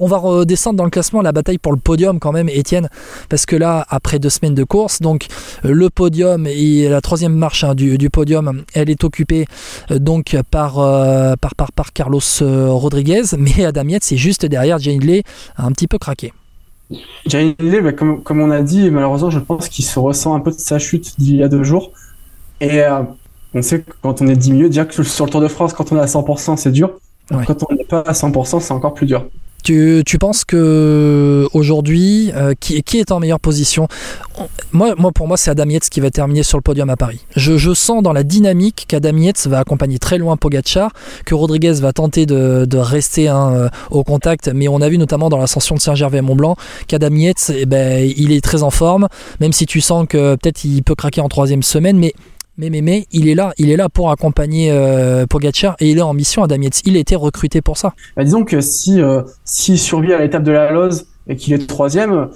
on va redescendre dans le classement la bataille pour le podium quand même, Étienne, parce que là, après deux semaines de course, donc le podium et la troisième marche hein, du, podium, elle est occupée donc par, par, par, par, Carlos Rodriguez, mais Adam Yates est juste derrière. Jane Lee a un petit peu craqué. Jane Lee, bah, comme, comme, on a dit, malheureusement, je pense qu'il se ressent un peu de sa chute d'il y a deux jours. Et on sait que quand on est diminué, déjà que sur le Tour de France, quand on est à 100%, c'est dur. Quand on n'est pas à 100%, c'est encore plus dur. Tu, tu penses que aujourd'hui, euh, qui, qui, est en meilleure position moi, moi, pour moi, c'est Adam Yates qui va terminer sur le podium à Paris. Je, je sens dans la dynamique qu'Adam Yates va accompagner très loin Pogacar, que Rodriguez va tenter de, de rester hein, euh, au contact, mais on a vu notamment dans l'ascension de Saint-Gervais-Mont-Blanc qu'Adam Yates, eh ben, il est très en forme, même si tu sens que peut-être il peut craquer en troisième semaine, mais mais, mais, mais, il est là, il est là pour accompagner euh, et il est en mission à Damietz. Il a été recruté pour ça. Bah, disons que si euh, s'il survit à l'étape de la Loze et qu'il est troisième,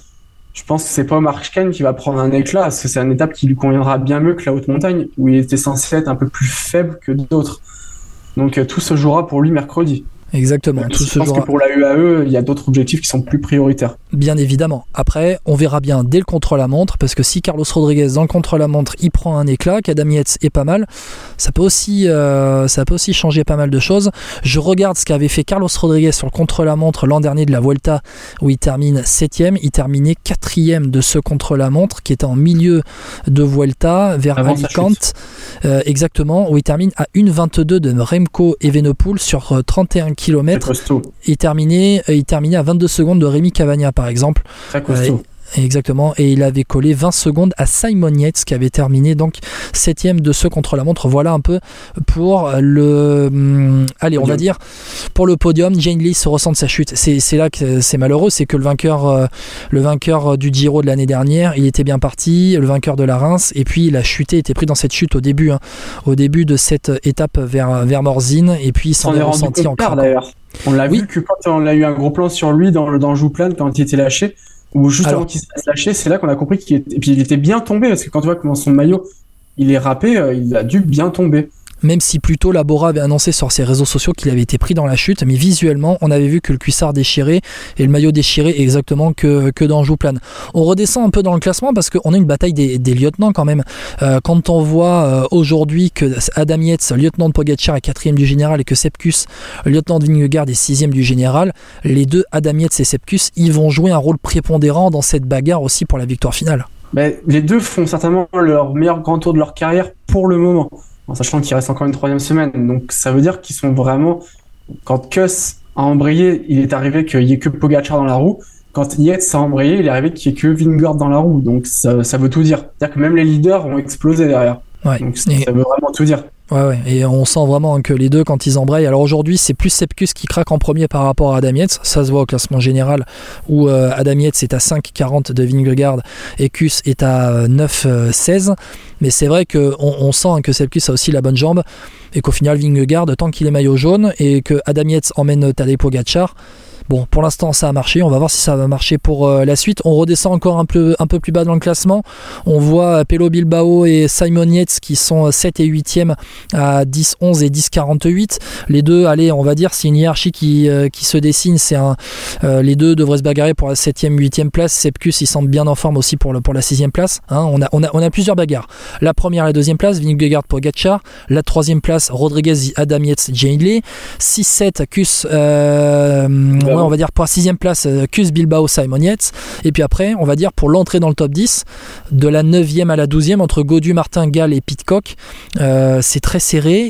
je pense que c'est pas Mark qui va prendre un éclat, parce que c'est une étape qui lui conviendra bien mieux que la haute montagne, où il était censé être un peu plus faible que d'autres. Donc euh, tout se jouera pour lui mercredi. Exactement. Tout je pense que pour la UAE, il y a d'autres objectifs qui sont plus prioritaires. Bien évidemment. Après, on verra bien dès le contre-la-montre, parce que si Carlos Rodriguez dans le contre-la-montre, il prend un éclat, qu'Adam Yates est pas mal, ça peut aussi, euh, ça peut aussi changer pas mal de choses. Je regarde ce qu'avait fait Carlos Rodriguez sur le contre-la-montre l'an dernier de la Vuelta, où il termine 7 Il terminait 4 de ce contre-la-montre, qui était en milieu de Vuelta, vers Alicante. Euh, exactement, où il termine à 1,22 de Remco Evenepoel sur 31 km km. Il terminait, euh, il terminait à 22 secondes de Rémi Cavagna, par exemple. Très costaud. Exactement, et il avait collé 20 secondes à Simon Yates qui avait terminé donc septième de ce contre-la-montre. Voilà un peu pour le, hum, allez, on va dire pour le podium. Jane Lee se ressent de sa chute. C'est là que c'est malheureux, c'est que le vainqueur, euh, le vainqueur du Giro de l'année dernière, il était bien parti, le vainqueur de la Reims, et puis il a chuté, était pris dans cette chute au début, hein, au début de cette étape vers vers Morzine, et puis il s'en est, ressenti encore. On l'a vu que quand on a eu un gros plan sur lui dans le dans Jouplan quand il était lâché ou juste avant qu'il se lâcher, c'est là qu'on a compris qu'il était... Et puis il était bien tombé, parce que quand tu vois comment son maillot, il est râpé, euh, il a dû bien tomber même si plutôt Labora avait annoncé sur ses réseaux sociaux qu'il avait été pris dans la chute, mais visuellement, on avait vu que le cuissard déchiré et le maillot déchiré exactement que, que dans Jouplan. On redescend un peu dans le classement parce qu'on a une bataille des, lieutenants quand même. Euh, quand on voit euh, aujourd'hui que Adam Yates, lieutenant de Pogacar, est quatrième du général et que Sepkus, lieutenant de Vingegaard, est sixième du général, les deux Adam Yates et Sepkus, ils vont jouer un rôle prépondérant dans cette bagarre aussi pour la victoire finale. Mais les deux font certainement leur meilleur grand tour de leur carrière pour le moment en sachant qu'il reste encore une troisième semaine. Donc ça veut dire qu'ils sont vraiment. Quand Kuss a embrayé, il est arrivé qu'il n'y ait que Pogacar dans la roue. Quand Yates a embrayé, il est arrivé qu'il n'y ait que Vingard dans la roue. Donc ça, ça veut tout dire. C'est-à-dire que même les leaders ont explosé derrière. Donc ça veut vraiment tout dire. Ouais, ouais, et on sent vraiment que les deux, quand ils embrayent, alors aujourd'hui, c'est plus Sepkus qui craque en premier par rapport à Adam ça se voit au classement général, où euh, est à 5,40 de Vingegaard et Kus est à 9,16, euh, mais c'est vrai qu'on on sent que Sepkus a aussi la bonne jambe, et qu'au final, Vingegaard, tant qu'il est maillot jaune, et que Adam Yates emmène Tadej Pogacar, Bon, pour l'instant, ça a marché. On va voir si ça va marcher pour euh, la suite. On redescend encore un peu, un peu plus bas dans le classement. On voit euh, Pelo Bilbao et Simon Yates qui sont 7 euh, et 8e à 10, 11 et 10, 48. Les deux, allez, on va dire, c'est une hiérarchie qui, qui se dessine. C'est un, les deux devraient se bagarrer pour la 7e, 8e place. Sepkus, il semble bien en forme aussi pour, le, pour la 6e place. Hein. on, a, on, a, on a plusieurs bagarres. La première, la deuxième place, Vingegaard pour Gatchar. La troisième place, Rodriguez, Adam Yates, Jane Lee. 6-7, Kus, on va dire pour la sixième place, Cus euh, Bilbao, Simon Yates. Et puis après, on va dire pour l'entrée dans le top 10, de la 9e à la 12e, entre Godu, Martin, Gall et Pitcock, euh, c'est très serré.